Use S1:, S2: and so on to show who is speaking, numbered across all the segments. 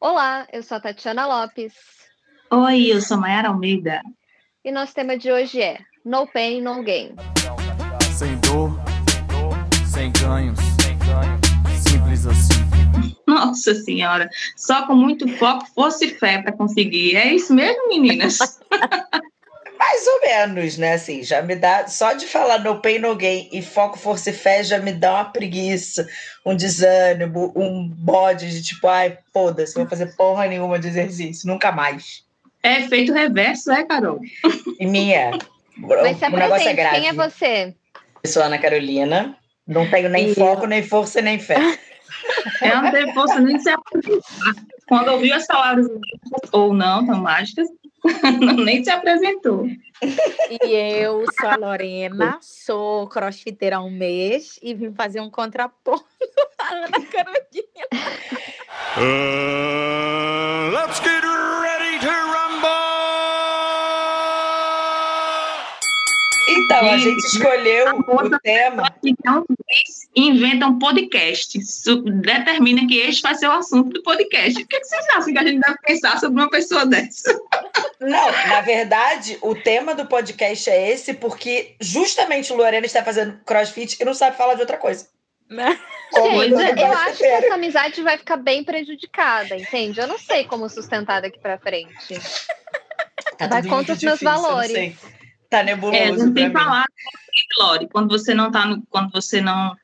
S1: Olá, eu sou a Tatiana Lopes.
S2: Oi, eu sou Mayara Almeida.
S1: E nosso tema de hoje é No Pain, No Gain.
S3: Sem dor, sem ganhos, simples assim.
S2: Nossa Senhora, só com muito foco, força e fé para conseguir. É isso mesmo, meninas?
S4: Mais ou menos, né? Assim, já me dá. Só de falar no pain, no gain e foco, força e fé já me dá uma preguiça, um desânimo, um bode de tipo, ai, foda-se, vou fazer porra nenhuma de exercício, nunca mais.
S2: É efeito reverso, é, Carol?
S4: E minha.
S1: Mas se
S4: o negócio é grave.
S1: quem é você?
S4: Eu sou Ana Carolina, não tenho nem
S2: E
S4: foco, nem força, nem fé.
S2: É não ter força nem de se apresentar. Quando ouviu as palavras ou não tão mágicas, nem se apresentou.
S5: E eu sou a Lorena, sou crossfiteira há um mês e vim fazer um contraponto à Ana Carolina.
S3: Uh, let's get ready to
S4: Então, a gente escolheu o tema.
S2: Então, eles inventam um podcast. Isso determina que este vai ser o assunto do podcast. O que, que vocês acham que a gente deve pensar sobre uma pessoa dessa?
S4: Não, na verdade, o tema do podcast é esse, porque justamente Lorena está fazendo crossfit e não sabe falar de outra coisa. Como
S1: Gente, eu acho que essa amizade vai ficar bem prejudicada, entende? Eu não sei como sustentar daqui pra frente.
S4: Tá
S1: vai contra os meus
S4: difícil, eu não
S1: valores.
S4: Tá nebuloso.
S2: É, não tem falar, Lore. Quando você não tá no, quando você não,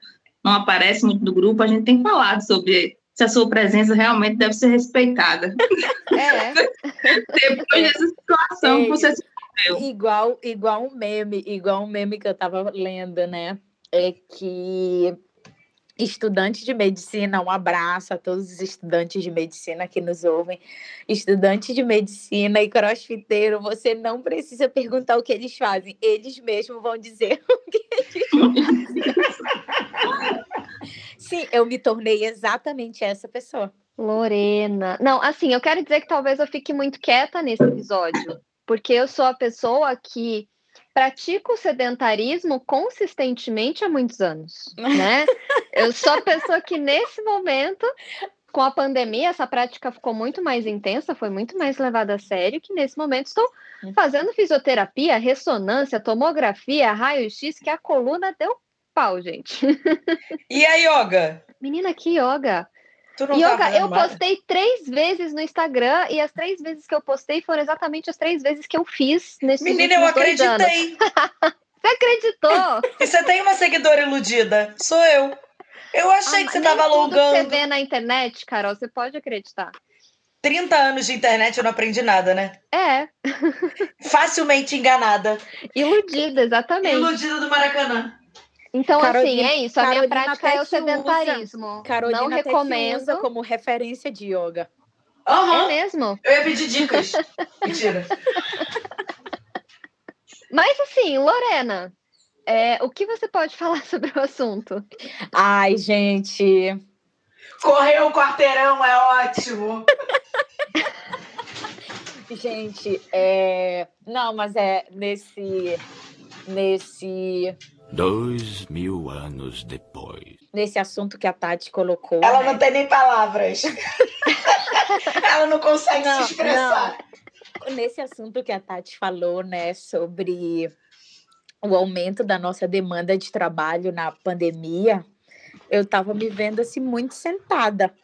S2: não aparece muito no grupo, a gente tem falado sobre se a sua presença realmente deve ser respeitada.
S1: É.
S2: Depois dessa situação que você se envolveu.
S5: Igual, igual um meme, igual um meme que eu tava lendo, né? É que estudante de medicina, um abraço a todos os estudantes de medicina que nos ouvem. Estudante de medicina e crossfiteiro, você não precisa perguntar o que eles fazem, eles mesmos vão dizer o que eles fazem. Sim, eu me tornei exatamente essa pessoa.
S1: Lorena. Não, assim, eu quero dizer que talvez eu fique muito quieta nesse episódio, porque eu sou a pessoa que pratica o sedentarismo consistentemente há muitos anos, né? eu sou a pessoa que nesse momento, com a pandemia, essa prática ficou muito mais intensa, foi muito mais levada a sério, que nesse momento estou fazendo fisioterapia, ressonância, tomografia, raio-x, que a coluna deu pau, gente.
S4: E a yoga?
S1: Menina, que yoga!
S4: Tá
S1: Yoga,
S4: fazendo
S1: eu postei três vezes no Instagram e as três vezes que eu postei foram exatamente as três vezes que eu fiz nesses
S4: Menina, eu acreditei.
S1: Você acreditou?
S4: E você tem uma seguidora iludida? Sou eu. Eu achei
S1: Ah,
S4: que você estava
S1: tudo que
S4: alongando.
S1: você vê na internet, Carol, você pode acreditar.
S4: 30 anos de internet eu não aprendi nada, né?
S1: É,
S4: Facilmente enganada.
S1: iludida, exatamente.
S4: Iludida do Maracanã.
S1: Então, assim,
S5: Carolina-
S1: é isso. A minha
S5: Carolina
S1: prática é o
S5: usa.
S1: sedentarismo.
S5: Carolina
S1: Não recomendo.
S5: usa como referência de yoga.
S4: Aham.
S1: É mesmo?
S4: Eu ia pedir dicas. Mentira.
S1: Mas, assim, Lorena, é, o que você pode falar sobre o assunto?
S5: Ai, gente,
S4: Correr o quarteirão é ótimo.
S5: gente, é... não, mas é nesse, nesse,
S3: Dois mil anos depois.
S5: nesse assunto que a Tati colocou.
S4: Ela
S5: né?
S4: não tem nem palavras. Ela não consegue
S5: Não,
S4: se expressar.
S5: nesse assunto que a Tati falou, né, sobre o aumento da nossa demanda de trabalho na pandemia, eu estava me vendo assim muito sentada.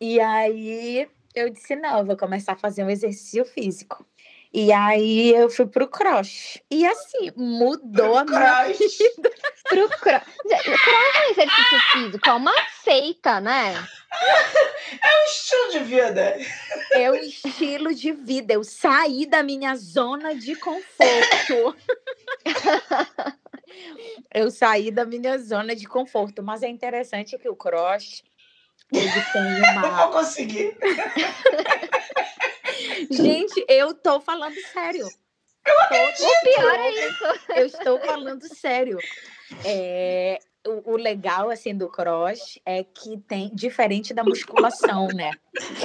S5: E aí eu disse, não, eu vou começar a fazer um exercício físico. E aí eu fui pro cross. E assim, mudou a minha
S4: Cross.
S5: vida.
S1: Pro cro... Gente, Cross é um exercício físico, é uma seita, né?
S4: É um estilo de vida.
S5: É o estilo de vida. Eu saí da minha zona de conforto. Eu saí da minha zona de conforto. Mas é interessante que o cross ele tem
S4: Não vou
S5: uma.
S4: conseguir.
S5: Gente, eu tô falando sério.
S1: O pior é isso.
S5: Eu estou falando sério. É, o, o legal assim do cross é que tem diferente da musculação, né?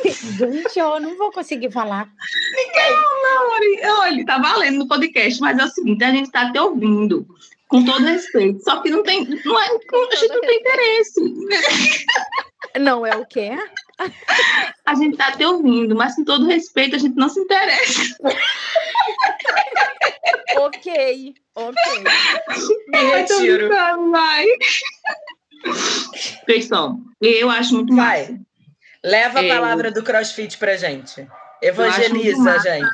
S5: Gente, eu não vou conseguir falar.
S2: Olha, olha, tá valendo no podcast, mas é o seguinte, a gente tá te ouvindo, com todo respeito, só que não tem, não é, a gente não tem interesse.
S5: Não é o quê?
S2: A gente tá te ouvindo, mas com todo respeito, a gente não se interessa.
S5: ok, ok.
S4: Me retiro.
S2: Vai. Pessoal, eu acho muito
S4: Vai.
S2: massa.
S4: Leva a
S2: É.
S4: palavra do CrossFit pra gente. Evangeliza, gente.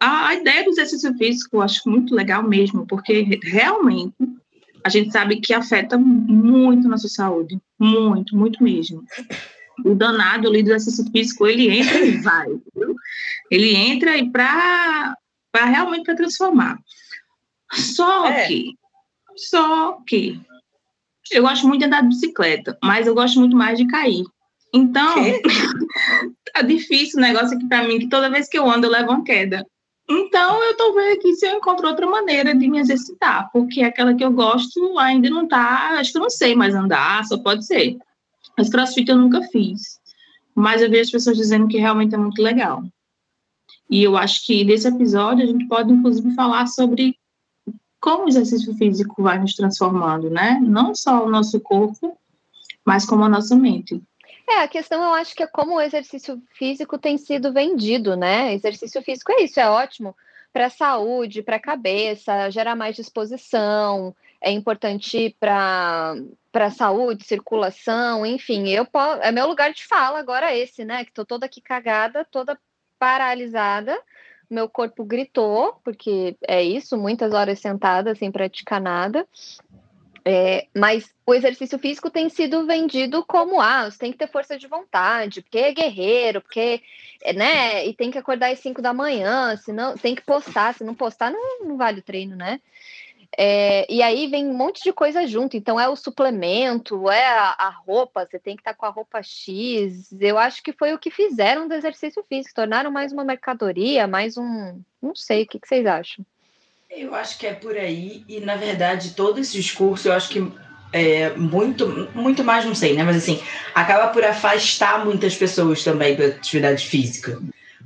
S2: A, a ideia do exercício físico eu acho muito legal mesmo, porque realmente a gente sabe que afeta muito nossa saúde. Muito, muito mesmo. O danado ali do exercício físico, ele entra e vai. viu? Ele entra e para realmente para transformar. Só
S4: É.
S2: que, só que, eu gosto muito de andar de bicicleta, mas eu gosto muito mais de cair. Então, tá difícil o negócio aqui para mim, que toda vez que eu ando eu levo uma queda. Então, eu tô vendo aqui se eu encontro outra maneira de me exercitar, porque aquela que eu gosto ainda não tá, acho que eu não sei mais andar, só pode ser. Mas crossfit eu nunca fiz. Mas eu vejo as pessoas dizendo que realmente é muito legal. E eu acho que nesse episódio a gente pode, inclusive, falar sobre como o exercício físico vai nos transformando, né? Não só o nosso corpo, mas como a nossa mente.
S1: É, a questão eu acho que é como o exercício físico tem sido vendido, né? Exercício físico é isso, é ótimo para a saúde, para a cabeça, gera mais disposição, é importante para para saúde, circulação, enfim, eu é meu lugar de fala agora esse, né? Que tô toda aqui cagada, toda paralisada, meu corpo gritou, porque é isso, muitas horas sentada sem praticar nada. É, mas o exercício físico tem sido vendido como ah, você tem que ter força de vontade, porque é guerreiro, porque é, né? E tem que acordar às 5 da manhã, senão tem que postar, se não postar, não, não vale o treino, né? É, e aí vem um monte de coisa junto. Então é o suplemento, é a, a roupa, você tem que estar com a roupa X. Eu acho que foi o que fizeram do exercício físico, tornaram mais uma mercadoria, mais um. Não sei, o que, que vocês acham?
S4: Eu acho que é por aí, e na verdade todo esse discurso eu acho que é muito, muito mais, não sei, né? Mas assim, acaba por afastar muitas pessoas também da atividade física.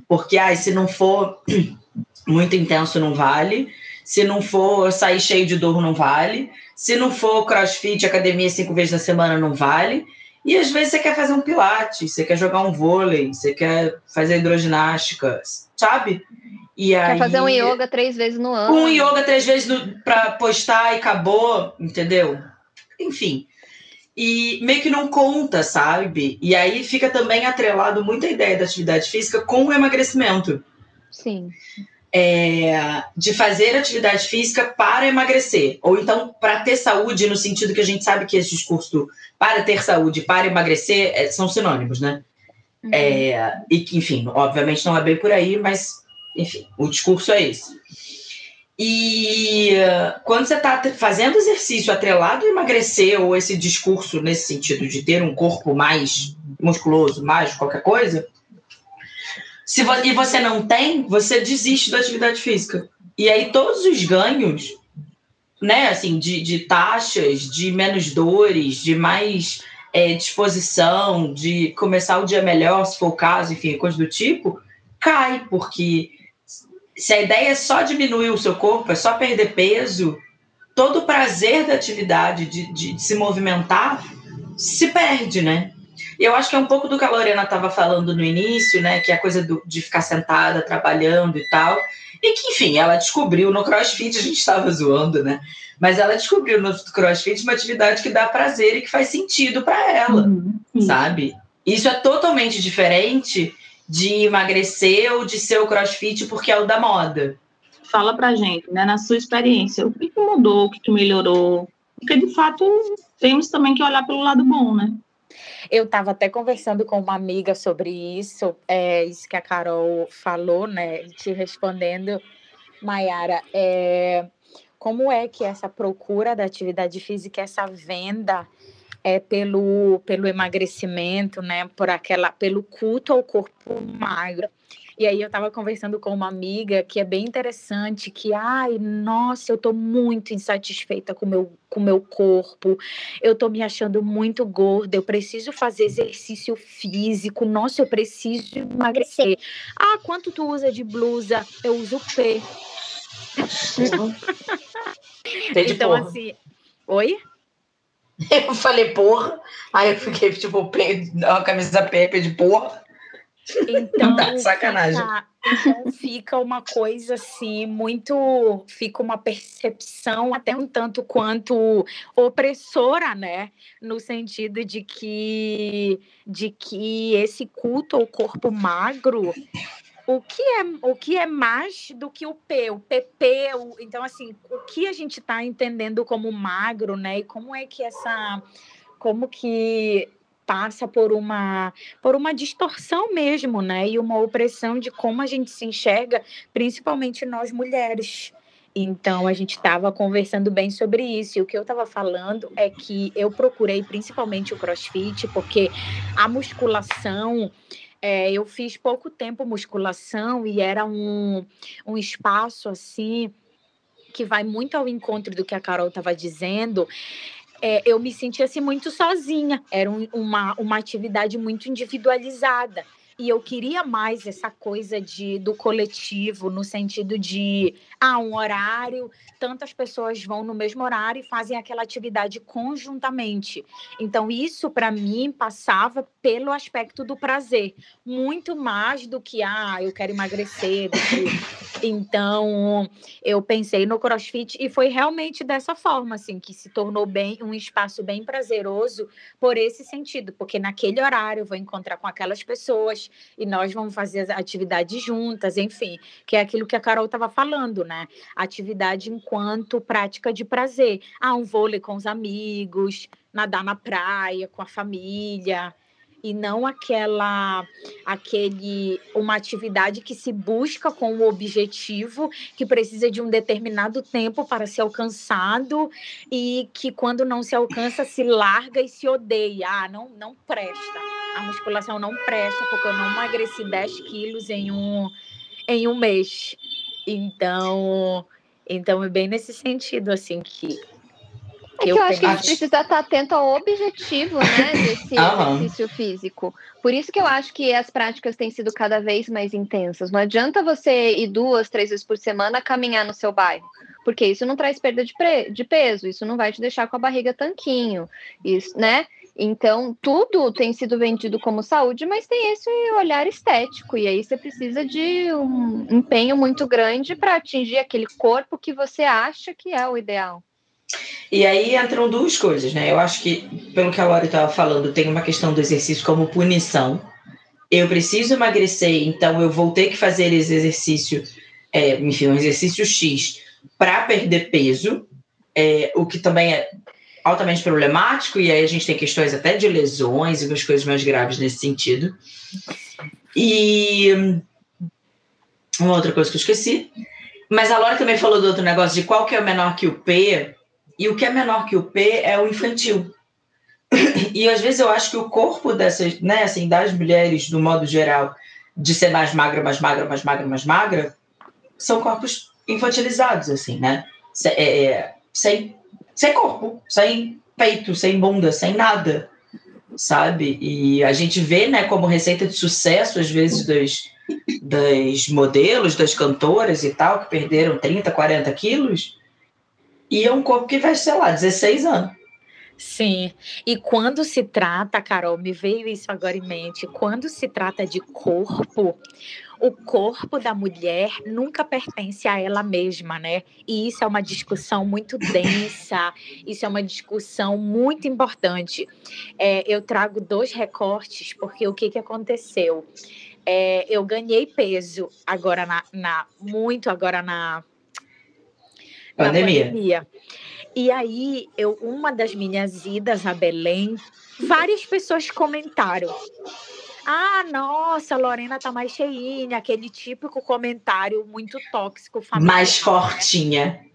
S4: Porque, ai, se não for muito intenso, não vale. Se não for sair cheio de dor, não vale. Se não for crossfit, academia cinco vezes na semana, não vale. E às vezes você quer fazer um pilates, você quer jogar um vôlei, você quer fazer hidroginástica, sabe? E
S1: Quer
S4: aí...
S1: fazer um yoga três vezes no ano?
S4: Um yoga três vezes pra postar e acabou, entendeu? Enfim. E meio que não conta, sabe? E aí fica também atrelado muito a ideia da atividade física com o emagrecimento.
S1: Sim.
S4: É, de fazer atividade física para emagrecer. Ou então para ter saúde, no sentido que a gente sabe que esse discurso para ter saúde, para emagrecer, é, são sinônimos, né?
S1: Uhum.
S4: É, e que, enfim, obviamente não é bem por aí, mas, enfim, o discurso é esse. E quando você está fazendo exercício atrelado a emagrecer, ou esse discurso nesse sentido de ter um corpo mais musculoso, mais qualquer coisa, se vo e você não tem, você desiste da atividade física. E aí todos os ganhos, né, assim, de, de taxas, de menos dores, de mais é, disposição, de começar o dia melhor, se for o caso, enfim, coisa do tipo, cai, porque se a ideia é só diminuir o seu corpo, é só perder peso, todo o prazer da atividade, de, de, de se movimentar, se perde, né? Eu acho que é um pouco do que a Lorena estava falando no início, né? Que é a coisa do, de ficar sentada, trabalhando e tal. E que, enfim, ela descobriu no crossfit, a gente estava zoando, né? Mas ela descobriu no crossfit uma atividade que dá prazer e que faz sentido para ela,
S2: Uhum.
S4: sabe? Isso é totalmente diferente de emagrecer ou de ser o crossfit porque é o da moda.
S2: Fala pra gente, né, na sua experiência, o que, que mudou, o que, que melhorou? Porque, de fato, temos também que olhar pelo lado bom, né?
S5: Eu estava até conversando com uma amiga sobre isso, é, isso que a Carol falou, né? Te respondendo, Mayara, é, como é que essa procura da atividade física, essa venda é pelo, pelo emagrecimento, né? Por aquela, pelo culto ao corpo magro. E aí eu estava conversando com uma amiga que é bem interessante, que, ai, nossa, eu estou muito insatisfeita com meu, o com meu corpo, eu estou me achando muito gorda, eu preciso fazer exercício físico, nossa, eu preciso emagrecer. Ah, quanto tu usa de blusa? Eu uso P.
S4: De
S5: então,
S4: porra.
S5: assim, oi?
S4: Eu falei, porra. Aí eu fiquei, tipo, uma camisa Pepe de porra.
S5: Então,
S4: Tá, sacanagem.
S5: Fica, então fica uma coisa assim, muito. Fica uma percepção até um tanto quanto opressora, né? No sentido de que, de que esse culto ao corpo magro. O que, é, o que é mais do que o P, o PP, o- então assim, o que a gente está entendendo como magro, né? E como é que essa, como que passa por uma por uma distorção mesmo, né? E uma opressão de como a gente se enxerga, principalmente nós mulheres. Então a gente estava conversando bem sobre isso. E o que eu estava falando é que eu procurei principalmente o CrossFit porque a musculação é, eu fiz pouco tempo musculação e era um, um espaço assim que vai muito ao encontro do que a Carol estava dizendo, é, eu me sentia assim muito sozinha. Era um- uma, uma atividade muito individualizada. E eu queria mais essa coisa de, do coletivo, no sentido de ah, um horário, tantas pessoas vão no mesmo horário e fazem aquela atividade conjuntamente. Então, isso para mim passava pelo aspecto do prazer, muito mais do que ah, eu quero emagrecer. do que- Então, eu pensei no CrossFit e foi realmente dessa forma, assim, que se tornou bem um espaço bem prazeroso por esse sentido, porque naquele horário eu vou encontrar com aquelas pessoas e nós vamos fazer as atividades juntas, enfim, que é aquilo que a Carol estava falando, né? Atividade enquanto prática de prazer. Ah, um vôlei com os amigos, nadar na praia com a família. E não aquela, aquele, uma atividade que se busca com o objetivo, que precisa de um determinado tempo para ser alcançado e que quando não se alcança se larga e se odeia. Ah, não, não presta. A musculação não presta porque eu não emagreci 10 quilos em um, em um mês. Então, então é bem nesse sentido assim que
S1: É que
S5: Eu
S1: eu acho que a gente precisa estar atento ao objetivo, né, desse exercício físico. Por isso que eu acho que as práticas têm sido cada vez mais intensas. Não adianta você ir duas, três vezes por semana caminhar no seu bairro, porque isso não traz perda de, de peso, isso não vai te deixar com a barriga tanquinho, isso, né? Então, tudo tem sido vendido como saúde, mas tem esse olhar estético, e aí você precisa de um empenho muito grande para atingir aquele corpo que você acha que é o ideal.
S4: E aí entram duas coisas, né? Eu acho que, pelo que a Laura estava falando, tem uma questão do exercício como punição. Eu preciso emagrecer, então eu vou ter que fazer esse exercício, é, enfim, um exercício X para perder peso, é, o que também é altamente problemático, e aí a gente tem questões até de lesões e umas coisas mais graves nesse sentido. E uma outra coisa que eu esqueci. Mas a Laura também falou do outro negócio de qual que é o menor que o P, e o que é menor que o P é o infantil. E às vezes eu acho que o corpo dessas, né, assim, das mulheres, do modo geral, de ser mais magra, mais magra, mais magra, mais magra, são corpos infantilizados, assim, né? Se- é, é, sem, sem corpo, sem peito, sem bunda, sem nada, sabe? E a gente vê, né, como receita de sucesso, às vezes, das, das modelos, das cantoras e tal, que perderam 30, 40 quilos, e é um corpo que vai, sei lá, 16 anos.
S5: Sim, e quando se trata, Carol, me veio isso agora em mente, quando se trata de corpo, o corpo da mulher nunca pertence a ela mesma, né? E isso é uma discussão muito densa, isso é uma discussão muito importante. É, eu trago dois recortes, porque o que, que aconteceu? É, eu ganhei peso agora na, na- muito agora na
S4: Pandemia.
S5: pandemia. E aí, eu, uma das minhas idas a Belém, várias pessoas comentaram. Ah, nossa, a Lorena tá mais cheinha, aquele típico comentário muito tóxico, familiar,
S4: Mais
S5: né?
S4: fortinha.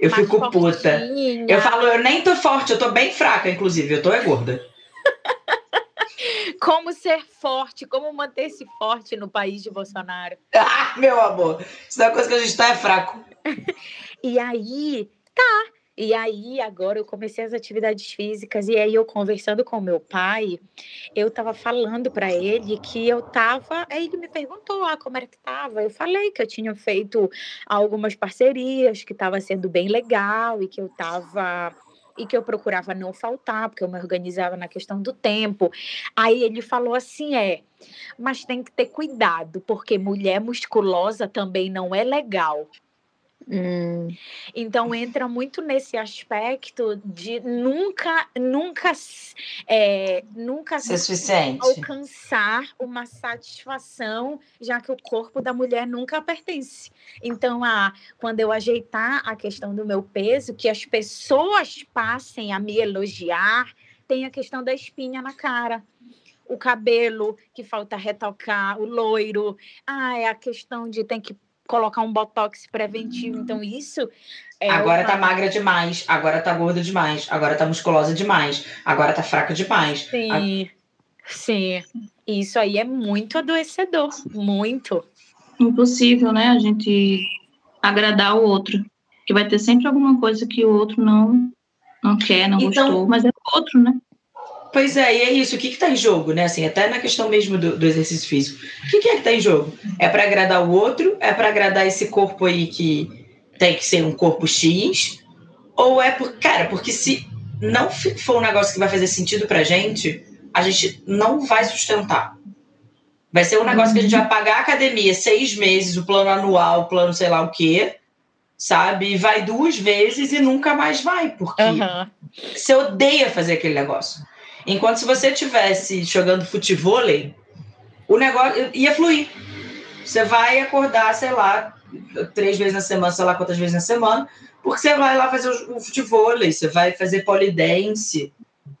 S4: Eu
S5: Mais
S4: fico puta.
S5: fortinha.
S4: Eu falo, eu nem tô forte, eu tô bem fraca, inclusive, eu tô é gorda.
S5: Como ser forte, como manter-se forte no país de Bolsonaro.
S4: Ah, meu amor, isso é uma coisa que a gente tá é fraco.
S5: E aí, tá. E aí, agora eu comecei as atividades físicas, e aí eu conversando com meu pai, eu tava falando para ele que eu tava. Aí ele me perguntou ah, como era que tava. Eu falei que eu tinha feito algumas parcerias, que estava sendo bem legal e que eu tava e que eu procurava não faltar, porque eu me organizava na questão do tempo. Aí ele falou assim: é, mas tem que ter cuidado, porque mulher musculosa também não é legal.
S1: Hum.
S5: Então entra muito nesse aspecto de nunca, nunca, é, nunca
S4: suficiente.
S5: alcançar uma satisfação, já que o corpo da mulher nunca pertence. Então, ah, quando eu ajeitar a questão do meu peso, que as pessoas passem a me elogiar, tem a questão da espinha na cara. O cabelo que falta retocar, o loiro, ah, é a questão de tem que colocar um botox preventivo. Então, isso é.
S4: Agora
S5: uma-
S4: tá magra demais, agora tá gorda demais, agora tá musculosa demais, agora tá fraca demais.
S5: Sim, sim. Isso aí é muito adoecedor, muito.
S2: Impossível, né? A gente agradar o outro. Que vai ter sempre alguma coisa que o outro não, não quer, não
S4: Então-
S2: gostou, mas é o outro, né?
S4: Pois é, e é isso. O que que tá em jogo, né? Assim, até na questão mesmo do, do exercício físico. O que, que é que tá em jogo? É para agradar o outro? É para agradar esse corpo aí que tem que ser um corpo X? Ou é por. Cara, porque se não for um negócio que vai fazer sentido pra gente, a gente não vai sustentar. Vai ser um negócio que a gente vai pagar a academia seis meses, o plano anual, o plano sei lá o quê, sabe? E vai duas vezes e nunca mais vai, porque
S5: Aham.
S4: você odeia fazer aquele negócio. Enquanto se você tivesse jogando futevôlei, o negócio ia fluir. Você vai acordar, sei lá, três vezes na semana, sei lá quantas vezes na semana, porque você vai lá fazer o futevôlei, você vai fazer polidense,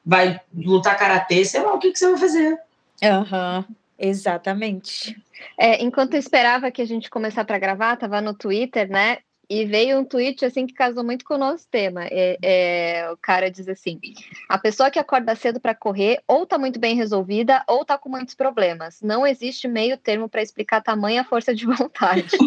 S4: vai lutar karatê, sei lá o que, que você vai fazer.
S5: Aham. Exatamente.
S1: É, enquanto eu esperava que a gente começar para gravar, tava no Twitter, né? E veio um tweet assim que casou muito com o nosso tema. É, é, o cara diz assim: a pessoa que acorda cedo para correr ou tá muito bem resolvida ou tá com muitos problemas. Não existe meio termo para explicar tamanha força de vontade.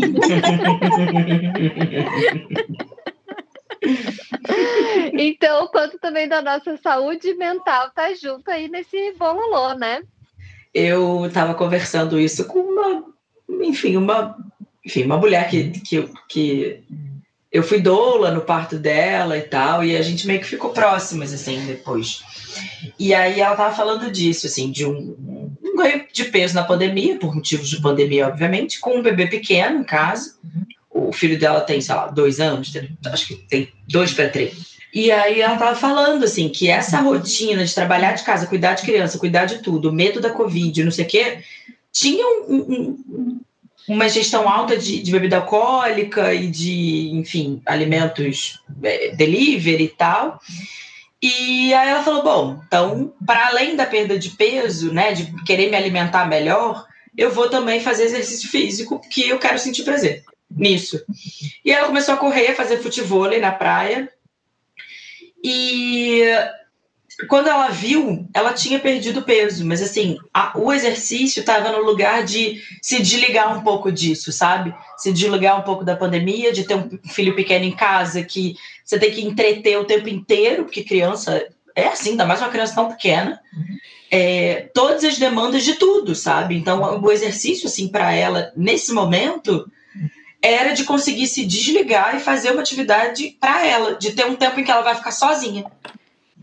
S1: então, quanto também da nossa saúde mental tá junto aí nesse bololô, né?
S4: eu estava conversando isso com uma, enfim, uma, enfim, uma mulher que, que, que eu fui doula no parto dela e tal, e a gente meio que ficou próximas, assim, depois. E aí ela tava falando disso, assim, de um, um ganho de peso na pandemia, por motivos de pandemia, obviamente, com um bebê pequeno em casa. O filho dela tem, sei lá, dois anos, acho que tem dois para três. E aí ela tava falando assim que essa rotina de trabalhar de casa, cuidar de criança, cuidar de tudo, medo da Covid, não sei o quê, tinha um- um- uma gestão alta de, de bebida alcoólica e de, enfim, alimentos é, delivery e tal. E aí ela falou: bom, então, para além da perda de peso, né, de querer me alimentar melhor, eu vou também fazer exercício físico, porque eu quero sentir prazer nisso. E ela começou a correr, a fazer futevôlei na praia. E quando ela viu, ela tinha perdido peso, mas assim, a- o exercício estava no lugar de se desligar um pouco disso, sabe? Se desligar um pouco da pandemia, de ter um filho pequeno em casa que você tem que entreter o tempo inteiro, porque criança é assim, ainda mais uma criança tão pequena. É, todas as demandas de tudo, sabe? Então, o exercício, assim, para ela, nesse momento, era de conseguir se desligar e fazer uma atividade para ela, de ter um tempo em que ela vai ficar sozinha.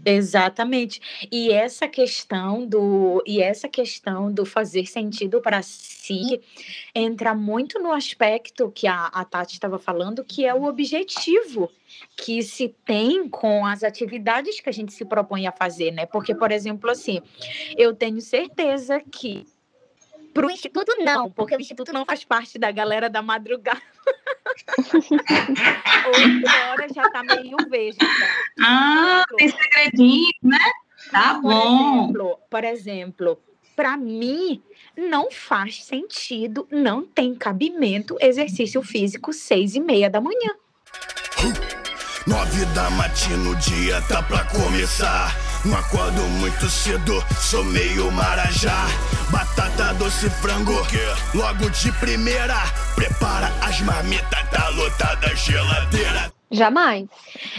S5: Exatamente. E essa questão do e essa questão do fazer sentido para si entra muito no aspecto que a, a Tati estava falando, que é o objetivo que se tem com as atividades que a gente se propõe a fazer, né? Porque, por exemplo, assim, eu tenho certeza que para o Instituto não, porque o Instituto não faz parte da galera da madrugada. Oito horas já tá meio veja.
S2: Ah, tem segredinho, né? Tá
S5: Por
S2: bom.
S5: exemplo, por exemplo, para mim não faz sentido, não tem cabimento exercício físico seis e meia da manhã.
S6: Nove da matina, o dia tá pra começar. Não acordo muito cedo, sou meio marajá. Batata doce frango, logo de primeira. Prepara as marmitas, tá lotada a geladeira.
S1: Jamais.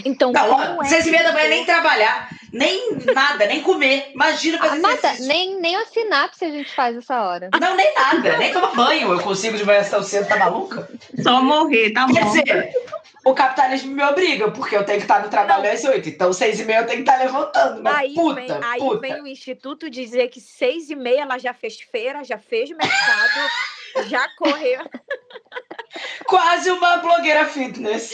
S5: Então,
S4: Não,
S5: como é
S4: seis e meia da manhã nem trabalhar. Nem nada, nem comer. Imagina fazer
S1: Amada,
S4: exercício.
S1: nem, nem a sinapse a gente faz essa hora.
S4: Não, nem nada. Nem tomar banho eu consigo de manhã tão cedo, tá maluca?
S2: Só morrer, tá
S4: Quer
S2: bom.
S4: dizer, o capitalismo me obriga, porque eu tenho que estar no trabalho às oito. Então, seis e meia eu tenho que estar levantando. Mas
S5: Aí,
S4: puta,
S5: vem, aí
S4: puta.
S5: vem o Instituto dizer que seis e meia ela já fez feira, já fez mercado, já correu.
S4: Quase uma blogueira fitness.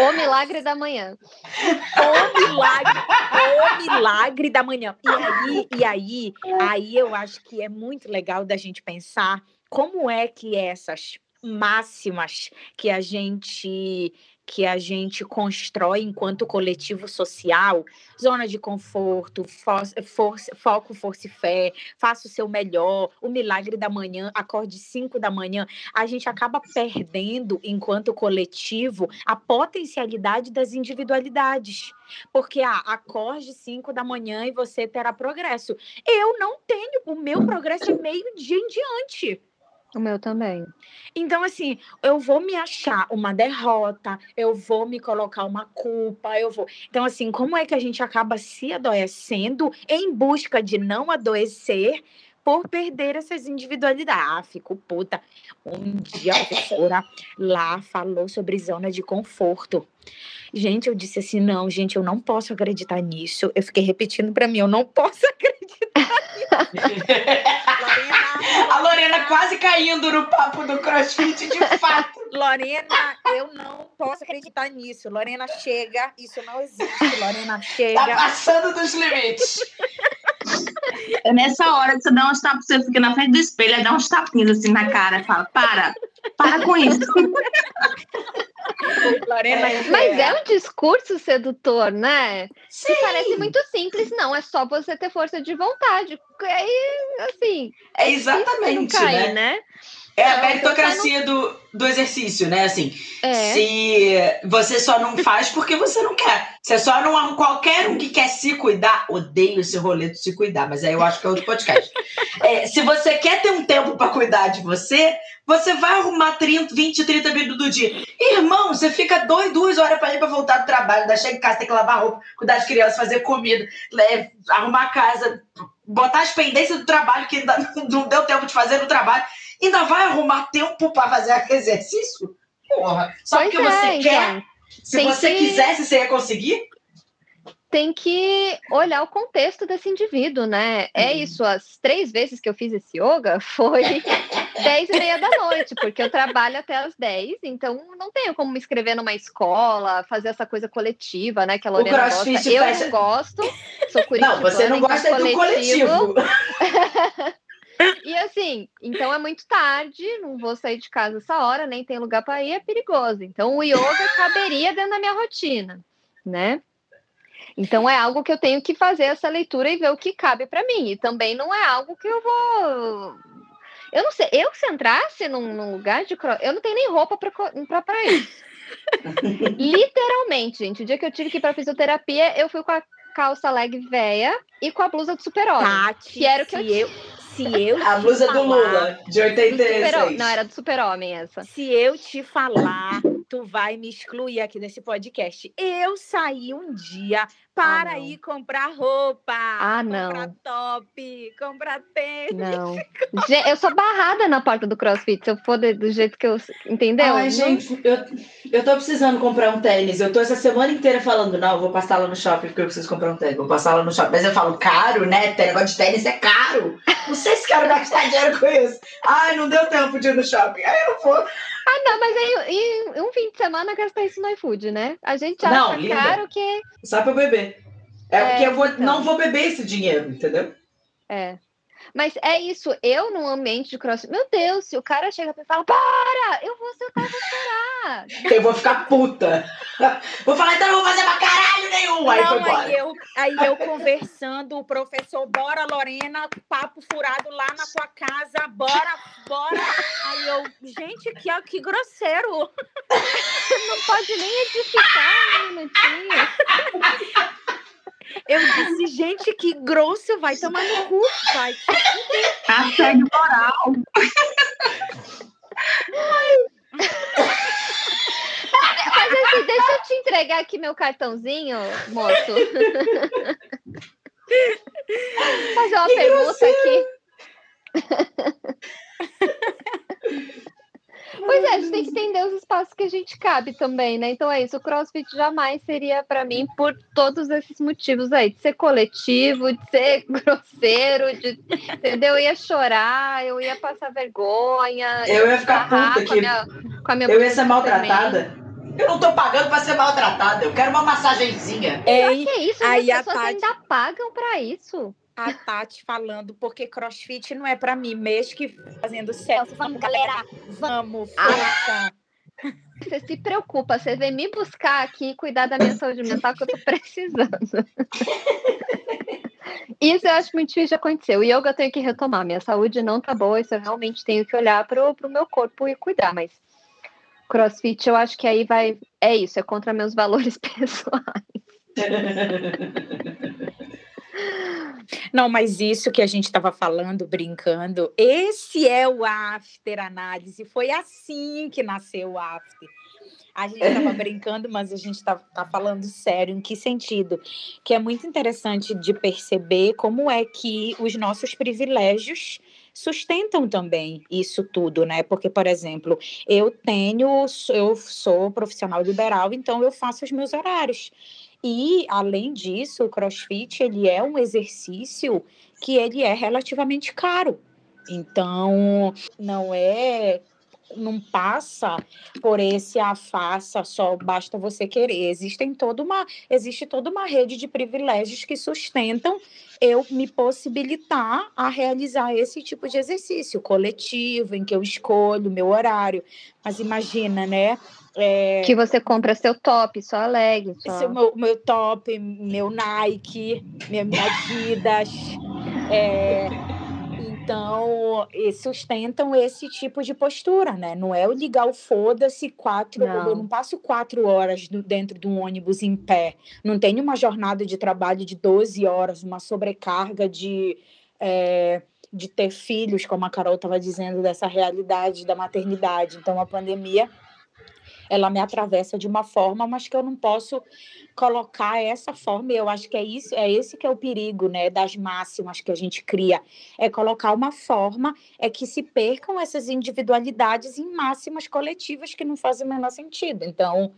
S1: O milagre da manhã.
S5: O milagre, o milagre da manhã. E aí, e aí, aí eu acho que é muito legal da gente pensar como é que essas máximas que a gente que a gente constrói enquanto coletivo social, zona de conforto, fo- força- foco, força e fé, faça o seu melhor, o milagre da manhã, acorde 5 da manhã, a gente acaba perdendo, enquanto coletivo, a potencialidade das individualidades. Porque, ah, acorde 5 da manhã e você terá progresso. Eu não tenho, o meu progresso é meio-dia em diante.
S1: O meu também.
S5: Então, assim, eu vou me achar uma derrota, eu vou me colocar uma culpa, eu vou. Então, assim, como é que a gente acaba se adoecendo em busca de não adoecer por perder essas individualidades? Ah, fico puta. Um dia a professora lá falou sobre zona de conforto. Gente, eu disse assim: não, gente, eu não posso acreditar nisso. Eu fiquei repetindo para mim: eu não posso acreditar nisso.
S4: A Lorena quase caindo no papo do crossfit, de fato.
S5: Lorena, eu não posso acreditar nisso. Lorena chega, isso não existe. Lorena
S4: Tá
S5: chega.
S4: passando dos limites.
S2: É nessa hora que você dá uns tapas, você fica na frente do espelho, dá uns tapinhos assim na cara e fala: para, para com isso.
S5: Lorena
S1: Mas
S5: chega.
S1: é um discurso sedutor, né?
S4: Sim.
S1: Que parece muito simples. Não, é só você ter força de vontade. Aí, assim,
S4: É exatamente,
S1: cair,
S4: né?
S1: né?
S4: É a
S1: Então,
S4: meritocracia do, do exercício, né? Assim,
S1: É.
S4: se você só não faz porque você não quer. Você só não qualquer um que quer se cuidar. Odeio esse rolê de se cuidar, mas aí eu acho que é outro podcast. É, se você quer ter um tempo para cuidar de você, você vai arrumar 30, 20, 30 minutos do dia. Irmão, você fica dois, duas horas para ir para voltar do trabalho, dar chega em casa, tem que lavar roupa, cuidar das crianças, fazer comida, arrumar a casa, botar as pendências do trabalho que ainda não deu tempo de fazer no trabalho. Ainda vai arrumar tempo para fazer exercício? Porra, só
S1: Pois
S4: porque
S1: é,
S4: você quer.
S1: então.
S4: Se
S1: Tem
S4: você
S1: que-
S4: quisesse, você ia conseguir?
S1: tem que olhar o contexto desse indivíduo, né? É
S4: Uhum.
S1: isso, as três vezes que eu fiz esse yoga foi dez e meia da noite, porque eu trabalho até as 10, então não tenho como me inscrever numa escola, fazer essa coisa coletiva, né? Que a Lorena gosta. Eu não gosto, sou curitibana,
S4: Não, você não
S1: então
S4: gosta do coletivo.
S1: E assim, então é muito tarde, não vou sair de casa essa hora, nem tem lugar para ir, é perigoso. Então o yoga caberia dentro da minha rotina, né? Então é algo que eu tenho que fazer essa leitura e ver o que cabe para mim. E também não é algo que eu vou. Eu não sei, eu se entrasse num, num lugar de eu não tenho nem roupa para isso. Literalmente, gente. O dia que eu tive que ir para fisioterapia, eu fui com a calça leg véia e com a blusa do super-homem.
S5: Tati,
S1: que era o que
S5: se
S1: eu
S5: eu, se eu
S4: A
S5: te
S4: blusa do
S5: falar-
S4: Lula, de
S1: Do super
S4: 86.
S1: Não, era do super-homem essa.
S5: Se eu te falar, tu vai me excluir aqui desse podcast. Eu saí um dia para
S1: Ah,
S5: ir comprar roupa,
S1: Ah,
S5: comprar
S1: não.
S5: top, comprar tênis.
S1: Não. Gente, eu sou barrada na porta do CrossFit, se eu for do jeito que eu. Entendeu?
S4: Ai, gente, eu, eu tô precisando comprar um tênis. Eu tô essa semana inteira falando, não, eu vou passar lá no shopping porque eu preciso comprar um tênis. Vou passar lá no shopping. Mas eu falo, caro, né? Tem Negócio de tênis é caro. Não sei se quero gastar dinheiro com isso. Ai, não deu tempo de ir no shopping. Aí eu não vou.
S1: Ah, não, mas aí em um fim de semana gastar isso no iFood, né? A gente acha
S4: Não,
S1: caro que.
S4: Só pra beber. É,
S1: É,
S4: porque eu vou,
S1: então.
S4: não vou beber esse dinheiro, entendeu?
S1: É. Mas é isso, eu num ambiente de crossfit, meu Deus, se o cara chega e fala, para, eu vou sentar e vou chorar.
S4: Eu vou ficar puta. Vou falar, então eu não vou fazer pra caralho nenhum. Aí foi
S5: Não,
S4: embora.
S5: aí eu, aí eu conversando, o professor, bora, Lorena, papo furado lá na tua casa, bora, bora. Aí eu, gente, que, que grosseiro.
S1: Não pode nem edificar um minutinho.
S5: Eu disse, gente, que grosso, vai tomar no cu, vai.
S2: Assédio moral.
S1: Mas assim, deixa eu te pegar aqui meu cartãozinho, moço? Fazer uma
S4: Que
S1: pergunta aqui. Pois é, a gente tem que entender os espaços que a gente cabe também, né? Então é isso. O CrossFit jamais seria para mim por todos esses motivos aí, de ser coletivo, de ser grosseiro, de, entendeu? Eu ia chorar, eu ia passar vergonha.
S4: Eu ia ficar puta
S1: com a minha, com a minha
S4: eu ia ser maltratada. Eu não tô pagando pra ser maltratada. Eu quero uma massagenzinha.
S5: Ei,
S1: Que isso?
S5: Aí
S1: As
S5: a
S1: pessoas
S5: Tati-
S1: ainda pagam para isso.
S5: A Tati falando, porque crossfit não é pra mim, mesmo que fazendo certo. Vamos, galera, vamos, força.
S1: Você se preocupa, você vem me buscar aqui e cuidar da minha saúde mental que eu tô precisando. Isso eu acho muito difícil de acontecer. O yoga eu tenho que retomar. Minha saúde não tá boa, isso eu realmente tenho que olhar pro, pro meu corpo e cuidar. Mas crossfit eu acho que aí vai. É isso, é contra meus valores pessoais.
S5: Não, mas isso que a gente estava falando, brincando, esse é o after análise. Foi assim que nasceu o after. A gente estava brincando, mas a gente está tá falando sério. Em que sentido? Que é muito interessante de perceber como é que os nossos privilégios sustentam também isso tudo, né? Porque, por exemplo, eu tenho, eu sou profissional liberal, então eu faço os meus horários. E, além disso, o crossfit, ele é um exercício que ele é relativamente caro. Então, não é não passa por esse a faça só basta você querer. Existem toda uma existe toda uma rede de privilégios que sustentam eu me possibilitar a realizar esse tipo de exercício coletivo em que eu escolho meu horário. Mas imagina, né? É,
S1: Que você compra seu top, sua leg, sua...
S5: o meu, meu top, meu Nike, minha, minha Adidas. é, então, sustentam esse tipo de postura, né? Não é o ligar o foda-se quatro.
S1: Não.
S5: Eu não passo quatro horas dentro de um ônibus em pé. Não tenho uma jornada de trabalho de 12 horas, uma sobrecarga de. é, de ter filhos, como a Carol estava dizendo, dessa realidade da maternidade. Então, a pandemia ela me atravessa de uma forma, mas que eu não posso colocar essa forma. Eu acho que é isso, é esse que é o perigo, né, das máximas que a gente cria, é colocar uma forma, é que se percam essas individualidades em máximas coletivas que não fazem o menor sentido. Então,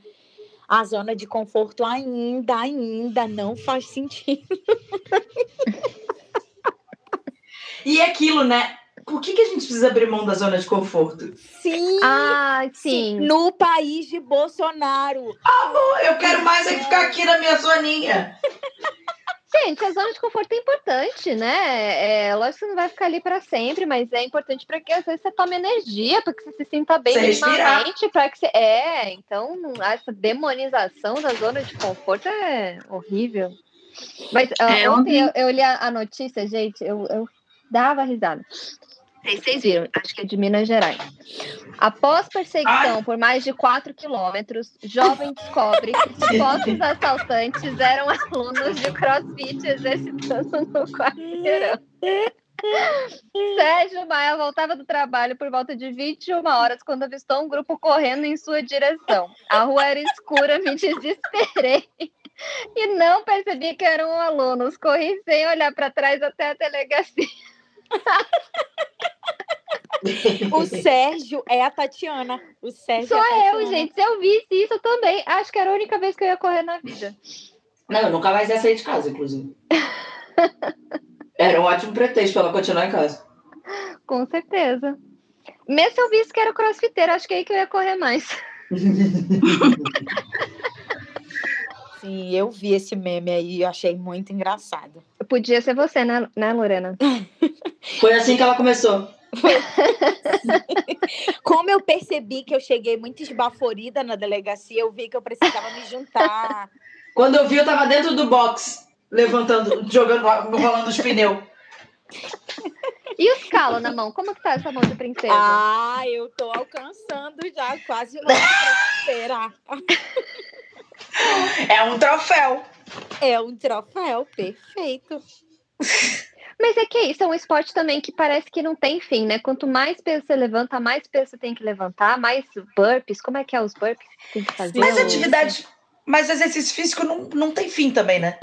S5: a zona de conforto ainda, ainda não faz sentido.
S4: E aquilo, né? Por que, que a gente precisa abrir mão da zona de conforto?
S5: Sim,
S1: Ah, sim.
S5: no país de Bolsonaro.
S4: Eu quero mais é que ficar aqui na minha zoninha.
S1: Gente, a zona de conforto é importante, né? É, lógico que você não vai ficar ali para sempre, mas é importante para que às vezes você tome energia, para que você se sinta bem minimamente, para que você. É, então essa demonização da zona de conforto é horrível. Mas
S2: É,
S1: ontem
S2: ontem-
S1: eu, eu li a, a notícia, gente, eu, eu dava risada. Vocês, viram, acho que é de Minas Gerais. Após perseguição por mais de 4 quilômetros, jovem descobre que supostos assaltantes eram alunos de crossfit exercitando no quarteirão. Sérgio Maia voltava do trabalho por volta de 21 horas quando avistou um grupo correndo em sua direção. A rua era escura, me desesperei e não percebi que eram alunos. Corri sem olhar para trás até a delegacia.
S5: O Sérgio é a Tatiana. O Sérgio
S1: Sou
S5: é a
S1: eu, gente. Se eu visse isso também, acho que era a única vez que eu ia correr na vida.
S4: Não, eu nunca mais ia sair de casa, inclusive. Era um ótimo pretexto pra ela continuar em casa.
S1: Com certeza. Mesmo se eu visse que era crossfiteiro, acho que é aí que eu ia correr mais.
S5: Sim, eu vi esse meme aí e achei muito engraçado.
S1: Podia ser você, né, né Lorena?
S4: Foi assim que ela começou.
S5: Como eu percebi que eu cheguei muito esbaforida na delegacia, eu vi que eu precisava me juntar.
S4: Quando eu vi, eu tava dentro do box, levantando, jogando, rolando os pneus.
S1: E os calos na mão? Como que tá essa mão de princesa?
S5: Ah, eu tô alcançando já, quase lá pra esperar.
S4: É um troféu.
S5: É um troféu, perfeito.
S1: Mas é que é isso, é um esporte também que parece que não tem fim, né? Quanto mais peso você levanta, mais peso você tem que levantar, mais burpees. Como é que é os burpees que tem que fazer?
S4: Mas atividade, Mas exercício físico não, não tem fim também, né?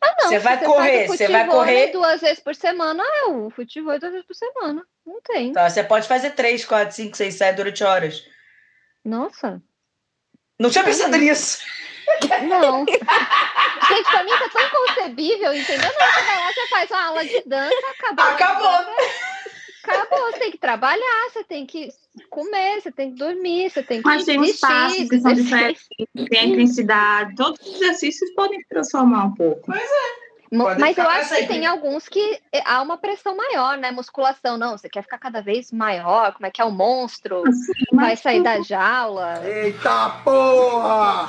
S1: Ah, não.
S4: Você vai
S1: faz
S4: correr, você vai
S1: futebol
S4: correr.
S1: duas vezes por semana, é o futebol duas vezes por semana. Não tem.
S4: Então, você pode fazer três, quatro, cinco, seis, sete durante horas.
S1: Nossa.
S4: Não tinha pensado nisso.
S1: Não. Gente, pra mim tá tão inconcebível, entendeu? Não, você vai lá, você faz uma aula de dança, acabou.
S4: Acabou.
S1: Acabou, você tem que trabalhar, você tem que comer, você tem que dormir, você tem que
S2: Mas tem passos que são diferentes, tem a intensidade, todos os exercícios podem se transformar um pouco.
S1: Mo-
S4: Pode
S1: Mas eu acho que tem alguns que eh, há uma pressão maior, né? Musculação, não, você quer ficar cada vez maior, como é que é o monstro?
S2: Assim,
S1: Vai sair da jaula.
S7: Eita porra!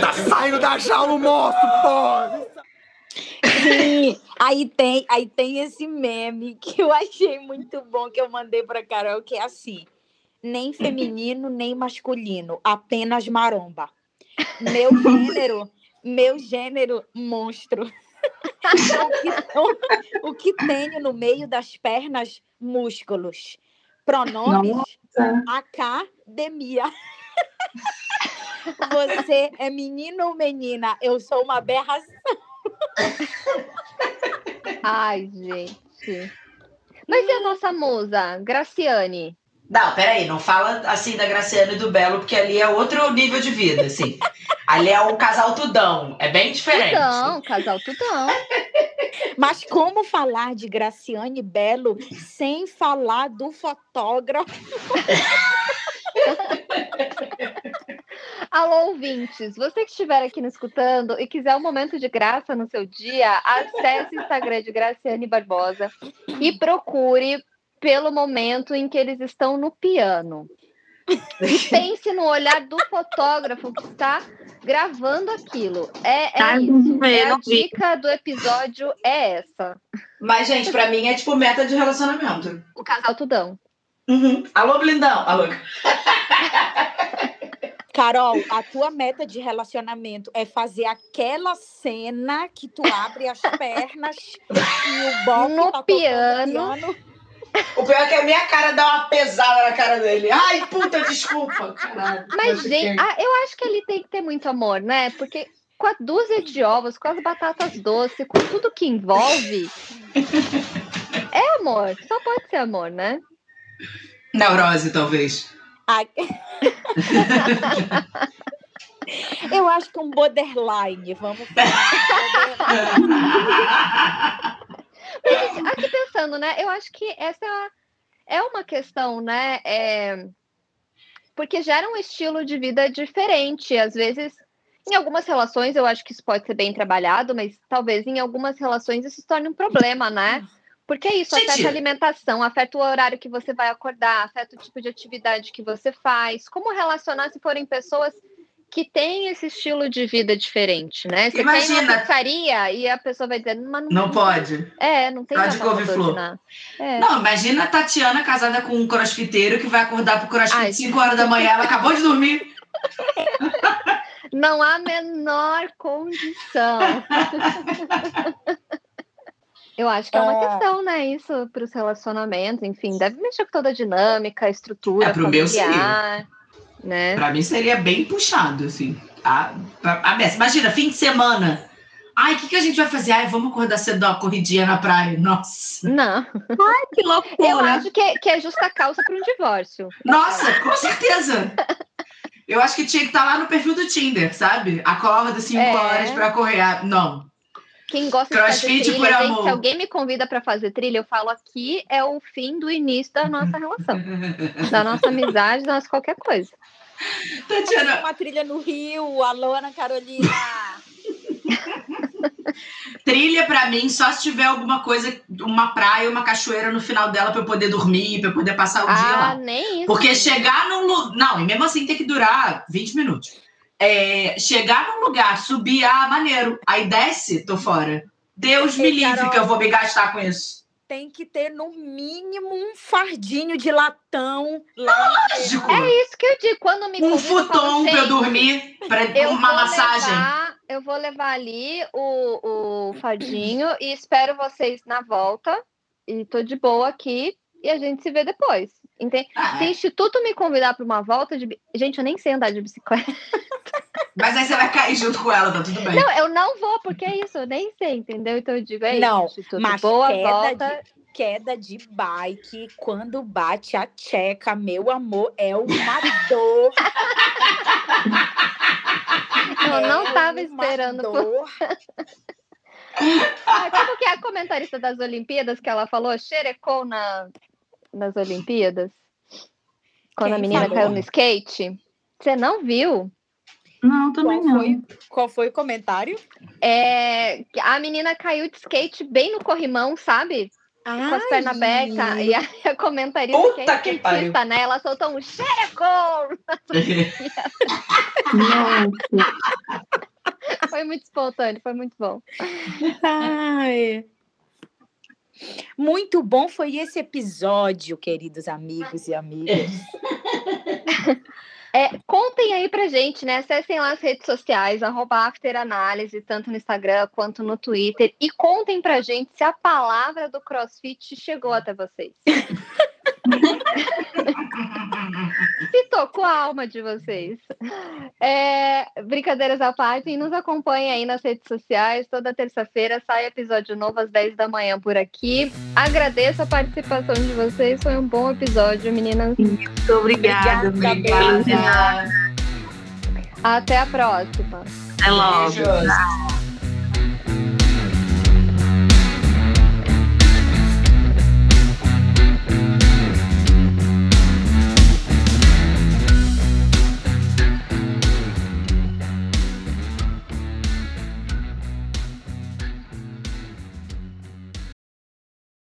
S7: Tá saindo da jaula o monstro, porra!
S5: Sim, aí tem, aí tem esse meme que eu achei muito bom que eu mandei para Carol, que é assim: nem feminino, nem masculino, apenas maromba. Meu gênero, meu gênero monstro. o, que, o que tenho no meio das pernas, músculos. Pronomes, academia. Você é menino ou menina? Eu sou uma aberração.
S1: Ai, gente. Mas e a nossa musa, Graciane?
S4: Não, peraí, não fala assim da Graciana e do Belo, porque ali é outro nível de vida, assim. ali é um casal tudão, é bem diferente.
S1: Tudão, casal tudão.
S5: Mas como falar de Graciane Belo sem falar do fotógrafo?
S1: Alô, ouvintes, você que estiver aqui nos escutando e quiser um momento de graça no seu dia, acesse o Instagram de Graciane Barbosa e procure pelo momento em que eles estão no piano. E pense no olhar do fotógrafo que está gravando aquilo. É, é
S2: Tá,
S1: isso. É a
S2: vi.
S1: dica do episódio é essa.
S4: Mas, gente, pra mim é tipo meta de relacionamento.
S1: O casal tudão.
S4: Uhum. Alô, blindão. Alô.
S5: Carol, a tua meta de relacionamento é fazer aquela cena que tu abre as pernas e o Bob
S1: No
S5: tá
S1: piano.
S5: piano.
S4: O pior é que a minha cara dá uma pesada na cara dele. Ai, puta, desculpa. Caralho.
S1: Mas, gente, eu acho que ele tem que ter muito amor, né? Porque com a dúzia de ovos, com as batatas doces, com tudo que envolve, é amor. Só pode ser amor, né?
S4: Neurose, talvez.
S5: Ai. Eu acho que um borderline, vamos falar.
S1: Aqui pensando, né? Eu acho que essa é uma questão, né? é, Porque gera um estilo de vida diferente. Às vezes, em algumas relações, eu acho que isso pode ser bem trabalhado, mas talvez em algumas relações isso se torne um problema, né? Porque é isso,
S4: Gente.
S1: afeta a alimentação, afeta o horário que você vai acordar, afeta o tipo de atividade que você faz. Como relacionar se forem pessoas que têm esse estilo de vida diferente, né? Você quer
S4: Imagina.
S1: numa pizzaria e a pessoa vai dizer, mas
S4: Não pode.
S1: é, não tem
S4: Só de
S1: nada
S4: couve-flor.
S1: É.
S4: Não, imagina a Tatiana casada com um crossfiteiro que vai acordar pro crossfit
S1: Ai.
S4: 5 horas da manhã. Ela acabou de dormir.
S1: Não há a menor condição. Eu acho que é uma
S5: É.
S1: questão, né? Isso para os relacionamentos, enfim, deve mexer com toda a dinâmica, a estrutura
S4: É, pro meu
S1: familiar, né?
S4: Pra mim seria bem puxado, assim. A, a, a Bessa, Imagina, fim de semana. Ai, o que, que a gente vai fazer? Ai, vamos acordar cedo, dar uma corridinha na praia. Nossa.
S1: Não,
S2: Que loucura.
S1: eu acho que é, que é justa causa para um divórcio.
S4: Nossa, com certeza. Eu acho que tinha que estar lá no perfil do Tinder, sabe? Acorda 5
S1: É.
S4: horas pra correr. Ah, Não.
S1: Quem gosta de
S4: Crossfit
S1: fazer
S4: por
S1: trilha, gente,
S4: amor.
S1: se alguém me convida para fazer trilha, eu falo aqui é o fim do início da nossa relação, da nossa amizade, da nossa qualquer coisa.
S4: Tatiana,
S5: Uma trilha no Rio, alô, Ana Carolina.
S4: trilha pra mim só se tiver alguma coisa, uma praia, uma cachoeira no final dela pra eu poder dormir, pra eu poder passar o dia
S1: Ah,
S4: lá.
S1: nem isso.
S4: Porque chegar num lugar. Não, e mesmo assim tem que durar 20 minutos. É, chegar num lugar, subir, ah, maneiro. Aí desce, tô fora. Deus me
S5: Ei,
S4: livre
S5: Carol.
S4: que eu vou me gastar com isso.
S5: Tem que ter no mínimo um fardinho de latão.
S4: Lógico.
S1: É isso que eu digo. Quando me
S4: um futon pra eu
S1: "Gente,
S4: dormir, pra
S1: eu
S4: uma massagem.
S1: levar- eu vou levar ali o, o fardinho e espero vocês na volta. E tô de boa aqui e a gente se vê depois. Entende?
S4: Ah,
S1: Se o instituto me convidar para uma volta de. Gente, eu nem sei andar de bicicleta.
S8: Mas aí você vai cair junto com ela, tá tudo bem.
S1: Não, eu não vou, porque é isso, eu nem sei, entendeu? Então eu digo, é
S5: Não,
S1: isso, Instituto.
S5: mas
S1: Boa
S5: queda
S1: volta.
S5: Queda de bike, quando bate a tcheca, meu amor, é uma dor.
S1: Eu não
S5: é
S1: tava
S5: uma
S1: esperando por
S5: dor.
S1: Ah, como que é a comentarista das Olimpíadas que ela falou? Xerecou na, nas Olimpíadas? Quando a
S5: Quem
S1: menina
S5: falou?
S1: caiu no skate? Você não viu?
S2: Não, também
S5: Qual
S2: não.
S5: foi, qual foi o comentário?
S1: É, que a menina caiu de skate bem no corrimão, sabe? Com as pernas abertas. E a, a comentarista que
S4: Puta
S1: é
S4: que
S1: skatista, né? Ela soltou um xerecou!
S2: Nossa.
S1: Foi muito espontâneo, foi muito bom.
S5: Ai. Muito bom foi esse episódio, queridos amigos e amigas.
S1: É, contem aí pra gente, né? Acessem lá as redes sociais, arroba afteranálise, tanto no Instagram quanto no Twitter. E contem pra gente se a palavra do CrossFit chegou até vocês. se tocou a alma de vocês. É, brincadeiras à parte, e nos acompanhem aí nas redes sociais. Toda terça-feira sai episódio novo às 10 da manhã por aqui. Agradeço a participação de vocês, foi um bom episódio, meninas.
S2: Muito obrigada.
S5: Obrigada,
S2: Obrigada.
S1: Até a próxima.
S2: Até logo.
S4: Beijos.